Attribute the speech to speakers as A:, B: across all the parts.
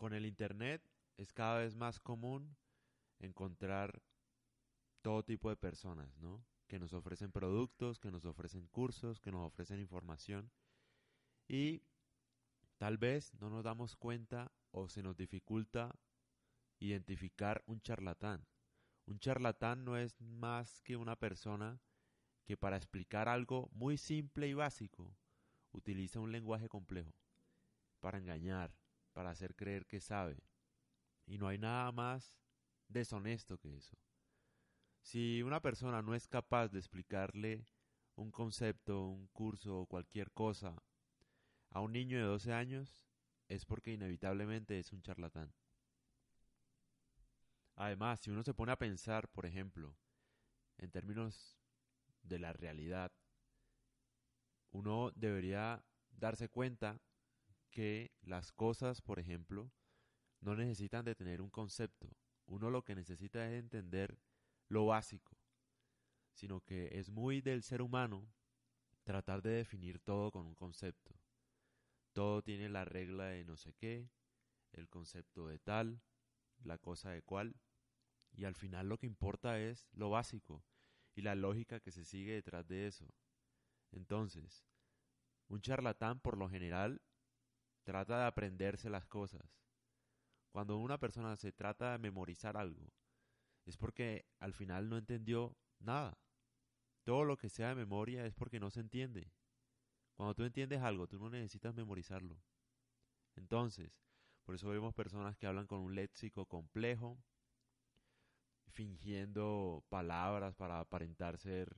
A: con el Internet es cada vez más común encontrar todo tipo de personas, ¿no? Que nos ofrecen productos, que nos ofrecen cursos, que nos ofrecen información. Y tal vez no nos damos cuenta o se nos dificulta identificar un charlatán. Un charlatán no es más que una persona que para explicar algo muy simple y básico utiliza un lenguaje complejo para engañar, para hacer creer que sabe. Y no hay nada más deshonesto que eso. Si una persona no es capaz de explicarle un concepto, un curso o cualquier cosa a un niño de 12 años, es porque inevitablemente es un charlatán. Además, si uno se pone a pensar, por ejemplo, en términos de la realidad, uno debería darse cuenta que las cosas, por ejemplo, no necesitan de tener un concepto. Uno lo que necesita es entender lo básico, sino que es muy del ser humano tratar de definir todo con un concepto. Todo tiene la regla de no sé qué, el concepto de tal, la cosa de cual, y al final lo que importa es lo básico y la lógica que se sigue detrás de eso. Entonces, un charlatán por lo general trata de aprenderse las cosas. Cuando una persona se trata de memorizar algo, es porque al final no entendió nada. Todo lo que sea de memoria es porque no se entiende. Cuando tú entiendes algo, tú no necesitas memorizarlo. Entonces, por eso vemos personas que hablan con un léxico complejo, fingiendo palabras para aparentar ser,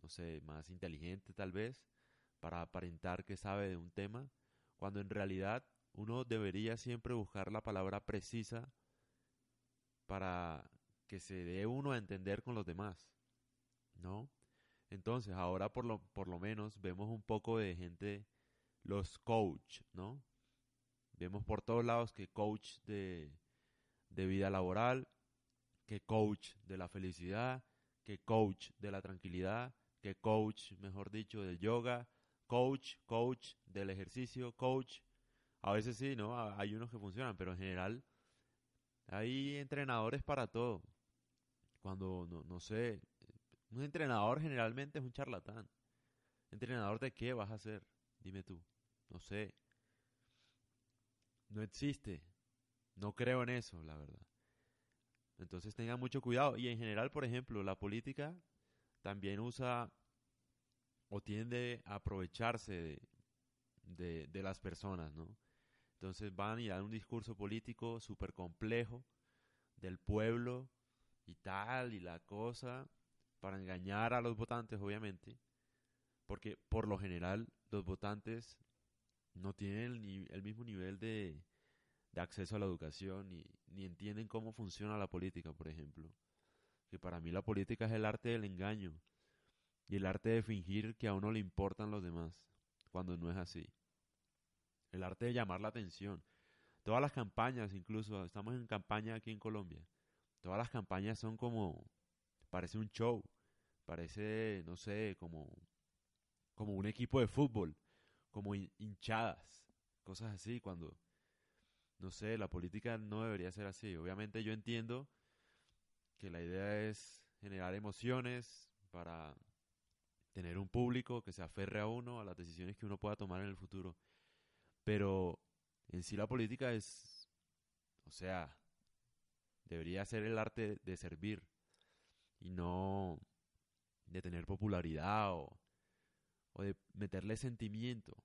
A: no sé, más inteligente tal vez, para aparentar que sabe de un tema, cuando en realidad uno debería siempre buscar la palabra precisa para que se dé uno a entender con los demás, ¿no? Entonces, ahora por lo, por lo menos vemos un poco de gente, los coach, ¿no? Vemos por todos lados que coach de, de vida laboral, que coach de la felicidad, que coach de la tranquilidad, que coach, mejor dicho, del yoga, coach, coach del ejercicio, coach. A veces sí, ¿no? Hay unos que funcionan, pero en general hay entrenadores para todo. Cuando, no, no sé, un entrenador generalmente es un charlatán. ¿Entrenador de qué vas a ser? Dime tú. No sé. No existe. No creo en eso, la verdad. Entonces tengan mucho cuidado. Y en general, por ejemplo, la política también usa o tiende a aprovecharse de, de, las personas, ¿no? Entonces van y dan un discurso político súper complejo del pueblo y tal y la cosa para engañar a los votantes, obviamente, porque por lo general los votantes no tienen el, el mismo nivel de, de acceso a la educación ni, ni entienden cómo funciona la política, por ejemplo. Que para mí la política es el arte del engaño y el arte de fingir que a uno le importan los demás, cuando no es así. El arte de llamar la atención. Todas las campañas, incluso estamos en campaña aquí en Colombia, todas las campañas son como, parece un show, parece, no sé, como, como un equipo de fútbol, como hinchadas, cosas así, cuando no sé, la política no debería ser así. Obviamente yo entiendo que la idea es generar emociones para tener un público que se aferre a uno, a las decisiones que uno pueda tomar en el futuro. Pero en sí la política es, o sea, debería ser el arte de servir y no de tener popularidad o, o de meterle sentimiento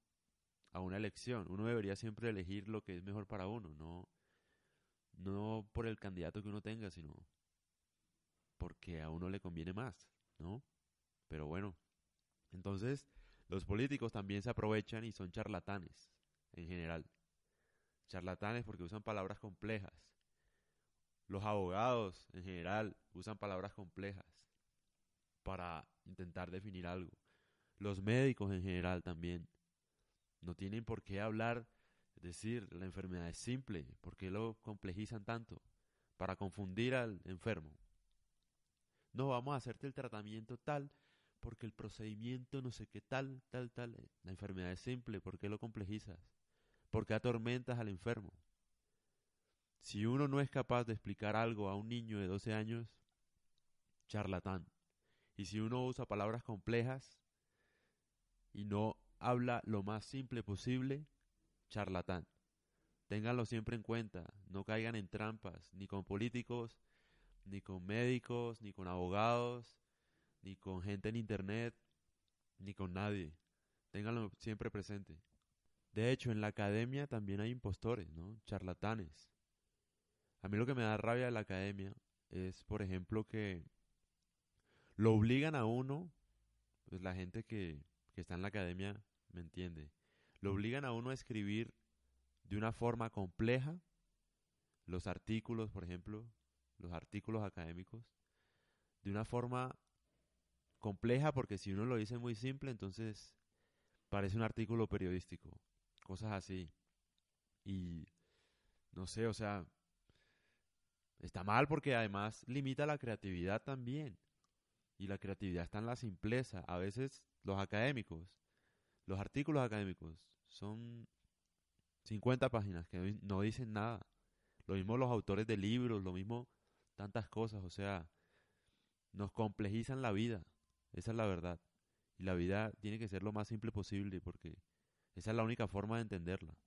A: a una elección. Uno debería siempre elegir lo que es mejor para uno, no, no por el candidato que uno tenga, sino porque a uno le conviene más, ¿no? Pero bueno, entonces los políticos también se aprovechan y son charlatanes en general. Charlatanes porque usan palabras complejas. Los abogados en general usan palabras complejas para intentar definir algo. Los médicos en general también no tienen por qué hablar, es decir, la enfermedad es simple, ¿por qué lo complejizan tanto? Para confundir al enfermo. No, vamos a hacerte el tratamiento tal, porque el procedimiento no sé qué tal, tal, tal. La enfermedad es simple, ¿por qué lo complejizas? ¿Por qué atormentas al enfermo? Si uno no es capaz de explicar algo a un niño de 12 años, charlatán. Y si uno usa palabras complejas y no habla lo más simple posible, charlatán. Ténganlo siempre en cuenta, no caigan en trampas, ni con políticos, ni con médicos, ni con abogados, ni con gente en internet, ni con nadie. Ténganlo siempre presente. De hecho, en la academia también hay impostores, ¿no? Charlatanes. A mí lo que me da rabia de la academia es, por ejemplo, que lo obligan a uno, pues la gente que, que está en la academia me entiende, lo obligan a uno a escribir de una forma compleja los artículos, por ejemplo, los artículos académicos, de una forma compleja porque si uno lo dice muy simple, entonces parece un artículo periodístico, cosas así. Y no sé, o sea, está mal porque además limita la creatividad también. Y la creatividad está en la simpleza. A veces los académicos, los artículos académicos son 50 páginas que no dicen nada. Lo mismo los autores de libros, lo mismo tantas cosas, o sea, nos complejizan la vida. Esa es la verdad. Y la vida tiene que ser lo más simple posible porque esa es la única forma de entenderla.